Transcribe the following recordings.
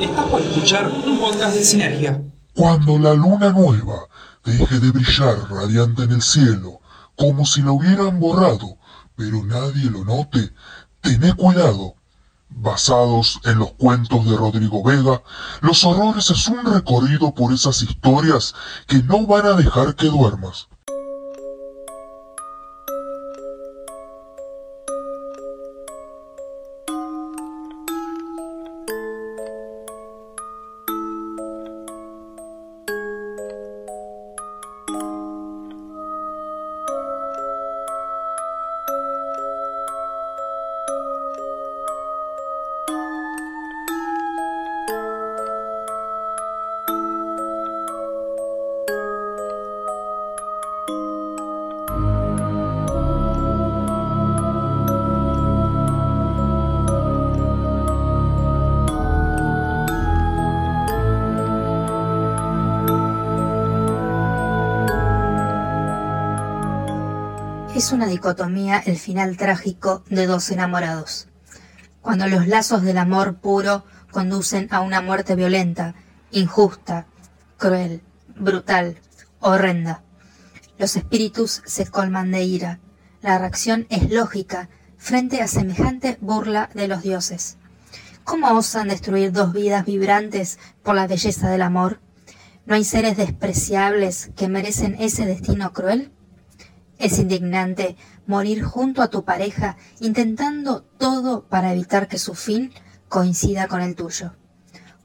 Estás por escuchar un podcast de Sinergia. Cuando la luna nueva deje de brillar radiante en el cielo, como si la hubieran borrado, pero nadie lo note, tené cuidado. Basados en los cuentos de Rodrigo Vega, Los Horrores es un recorrido por esas historias que no van a dejar que duermas. Es una dicotomía el final trágico de dos enamorados. Cuando los lazos del amor puro conducen a una muerte violenta, injusta, cruel, brutal, horrenda. Los espíritus se colman de ira. La reacción es lógica frente a semejante burla de los dioses. ¿Cómo osan destruir dos vidas vibrantes por la belleza del amor? ¿No hay seres despreciables que merecen ese destino cruel? Es indignante morir junto a tu pareja intentando todo para evitar que su fin coincida con el tuyo.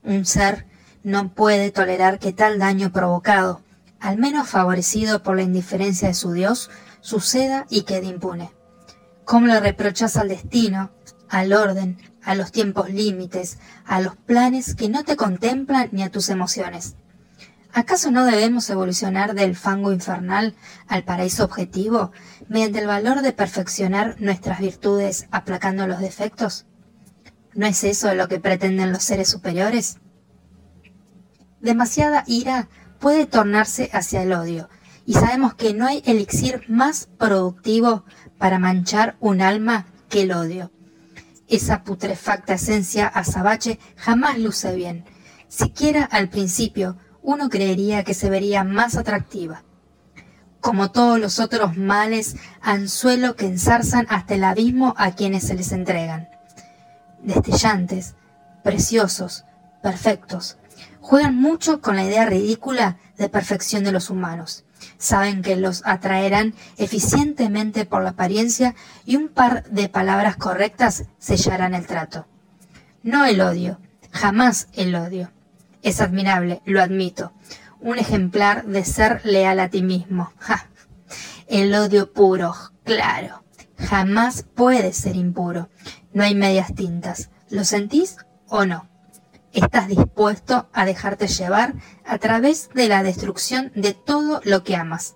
Un ser no puede tolerar que tal daño provocado, al menos favorecido por la indiferencia de su Dios, suceda y quede impune. ¿Cómo le reprochas al destino, al orden, a los tiempos límites, a los planes que no te contemplan ni a tus emociones? ¿Acaso no debemos evolucionar del fango infernal al paraíso objetivo mediante el valor de perfeccionar nuestras virtudes aplacando los defectos? ¿No es eso lo que pretenden los seres superiores? Demasiada ira puede tornarse hacia el odio, y sabemos que no hay elixir más productivo para manchar un alma que el odio. Esa putrefacta esencia azabache jamás luce bien, siquiera al principio, uno creería que se vería más atractiva. Como todos los otros males, anzuelo que ensarzan hasta el abismo a quienes se les entregan. Destellantes, preciosos, perfectos, juegan mucho con la idea ridícula de perfección de los humanos. Saben que los atraerán eficientemente por la apariencia y un par de palabras correctas sellarán el trato. No el odio, jamás el odio. Es admirable, lo admito. Un ejemplar de ser leal a ti mismo. ¡Ja! El odio puro, claro. Jamás puede ser impuro. No hay medias tintas. ¿Lo sentís o no? Estás dispuesto a dejarte llevar a través de la destrucción de todo lo que amas.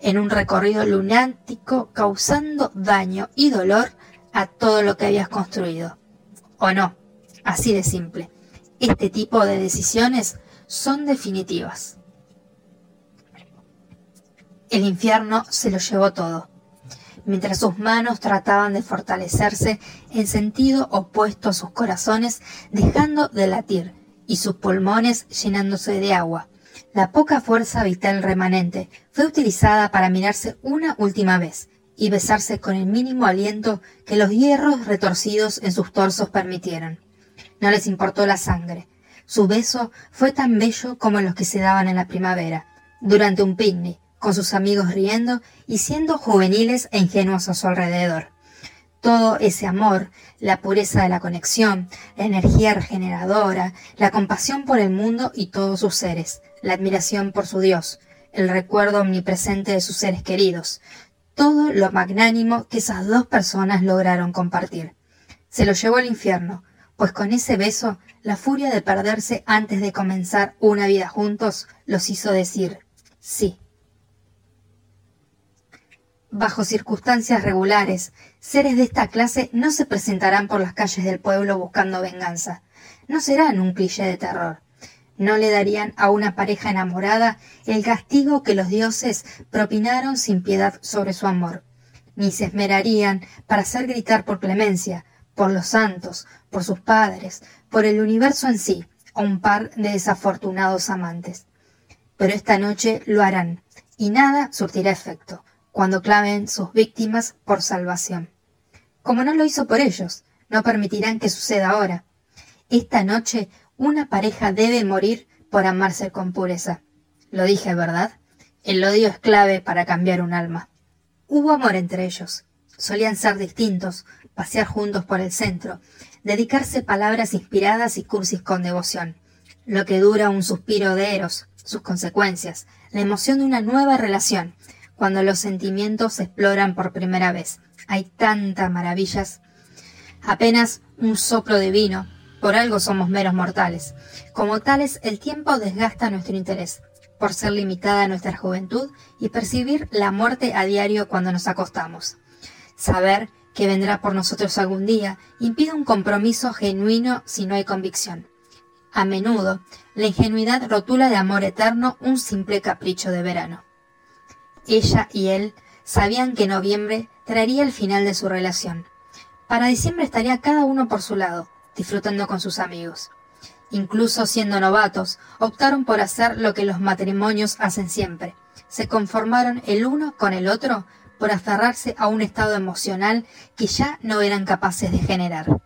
En un recorrido lunático causando daño y dolor a todo lo que habías construido. ¿O no? Así de simple. Este tipo de decisiones son definitivas. El infierno se lo llevó todo, mientras sus manos trataban de fortalecerse en sentido opuesto a sus corazones, dejando de latir, y sus pulmones llenándose de agua. La poca fuerza vital remanente fue utilizada para mirarse una última vez y besarse con el mínimo aliento que los hierros retorcidos en sus torsos permitieron. No les importó la sangre. Su beso fue tan bello como los que se daban en la primavera, durante un picnic, con sus amigos riendo y siendo juveniles e ingenuos a su alrededor. Todo ese amor, la pureza de la conexión, la energía regeneradora, la compasión por el mundo y todos sus seres, la admiración por su Dios, el recuerdo omnipresente de sus seres queridos, todo lo magnánimo que esas dos personas lograron compartir. Se lo llevó al infierno, pues con ese beso la furia de perderse antes de comenzar una vida juntos los hizo decir sí. Bajo circunstancias regulares, seres de esta clase no se presentarán por las calles del pueblo buscando venganza. No serán un cliché de terror. No le darían a una pareja enamorada el castigo que los dioses propinaron sin piedad sobre su amor, ni se esmerarían para hacer gritar por clemencia, por los santos, por sus padres, por el universo en sí, a un par de desafortunados amantes. Pero esta noche lo harán, y nada surtirá efecto cuando clamen sus víctimas por salvación. Como no lo hizo por ellos, no permitirán que suceda ahora. Esta noche una pareja debe morir por amarse con pureza. Lo dije, ¿verdad? El odio es clave para cambiar un alma. Hubo amor entre ellos. Solían ser distintos, pasear juntos por el centro, dedicarse palabras inspiradas y cursis con devoción. Lo que dura un suspiro de Eros, sus consecuencias, la emoción de una nueva relación, cuando los sentimientos se exploran por primera vez. Hay tantas maravillas. Apenas un soplo de vino, por algo somos meros mortales. Como tales, el tiempo desgasta nuestro interés, por ser limitada nuestra juventud y percibir la muerte a diario cuando nos acostamos. Saber que vendrá por nosotros algún día impide un compromiso genuino si no hay convicción. A menudo, la ingenuidad rotula de amor eterno un simple capricho de verano. Ella y él sabían que noviembre traería el final de su relación. Para diciembre estaría cada uno por su lado, disfrutando con sus amigos. Incluso siendo novatos, optaron por hacer lo que los matrimonios hacen siempre. Se conformaron el uno con el otro por aferrarse a un estado emocional que ya no eran capaces de generar.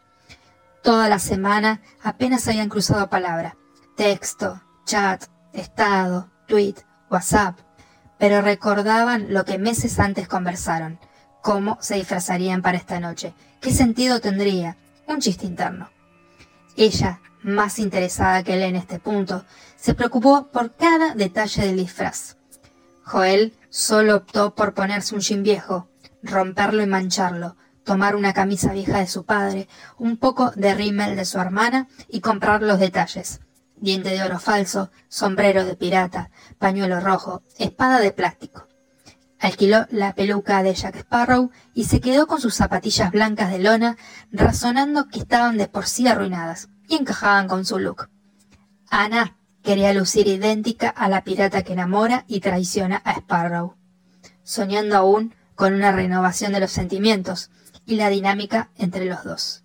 Toda la semana apenas habían cruzado palabra. Texto, chat, estado, tweet, WhatsApp. Pero recordaban lo que meses antes conversaron. Cómo se disfrazarían para esta noche. ¿Qué sentido tendría? Un chiste interno. Ella, más interesada que él en este punto, se preocupó por cada detalle del disfraz. Joel solo optó por ponerse un jean viejo, romperlo y mancharlo, tomar una camisa vieja de su padre, un poco de rímel de su hermana y comprar los detalles. Diente de oro falso, sombrero de pirata, pañuelo rojo, espada de plástico. Alquiló la peluca de Jack Sparrow y se quedó con sus zapatillas blancas de lona, razonando que estaban de por sí arruinadas y encajaban con su look. Ana quería lucir idéntica a la pirata que enamora y traiciona a Sparrow, soñando aún con una renovación de los sentimientos y la dinámica entre los dos.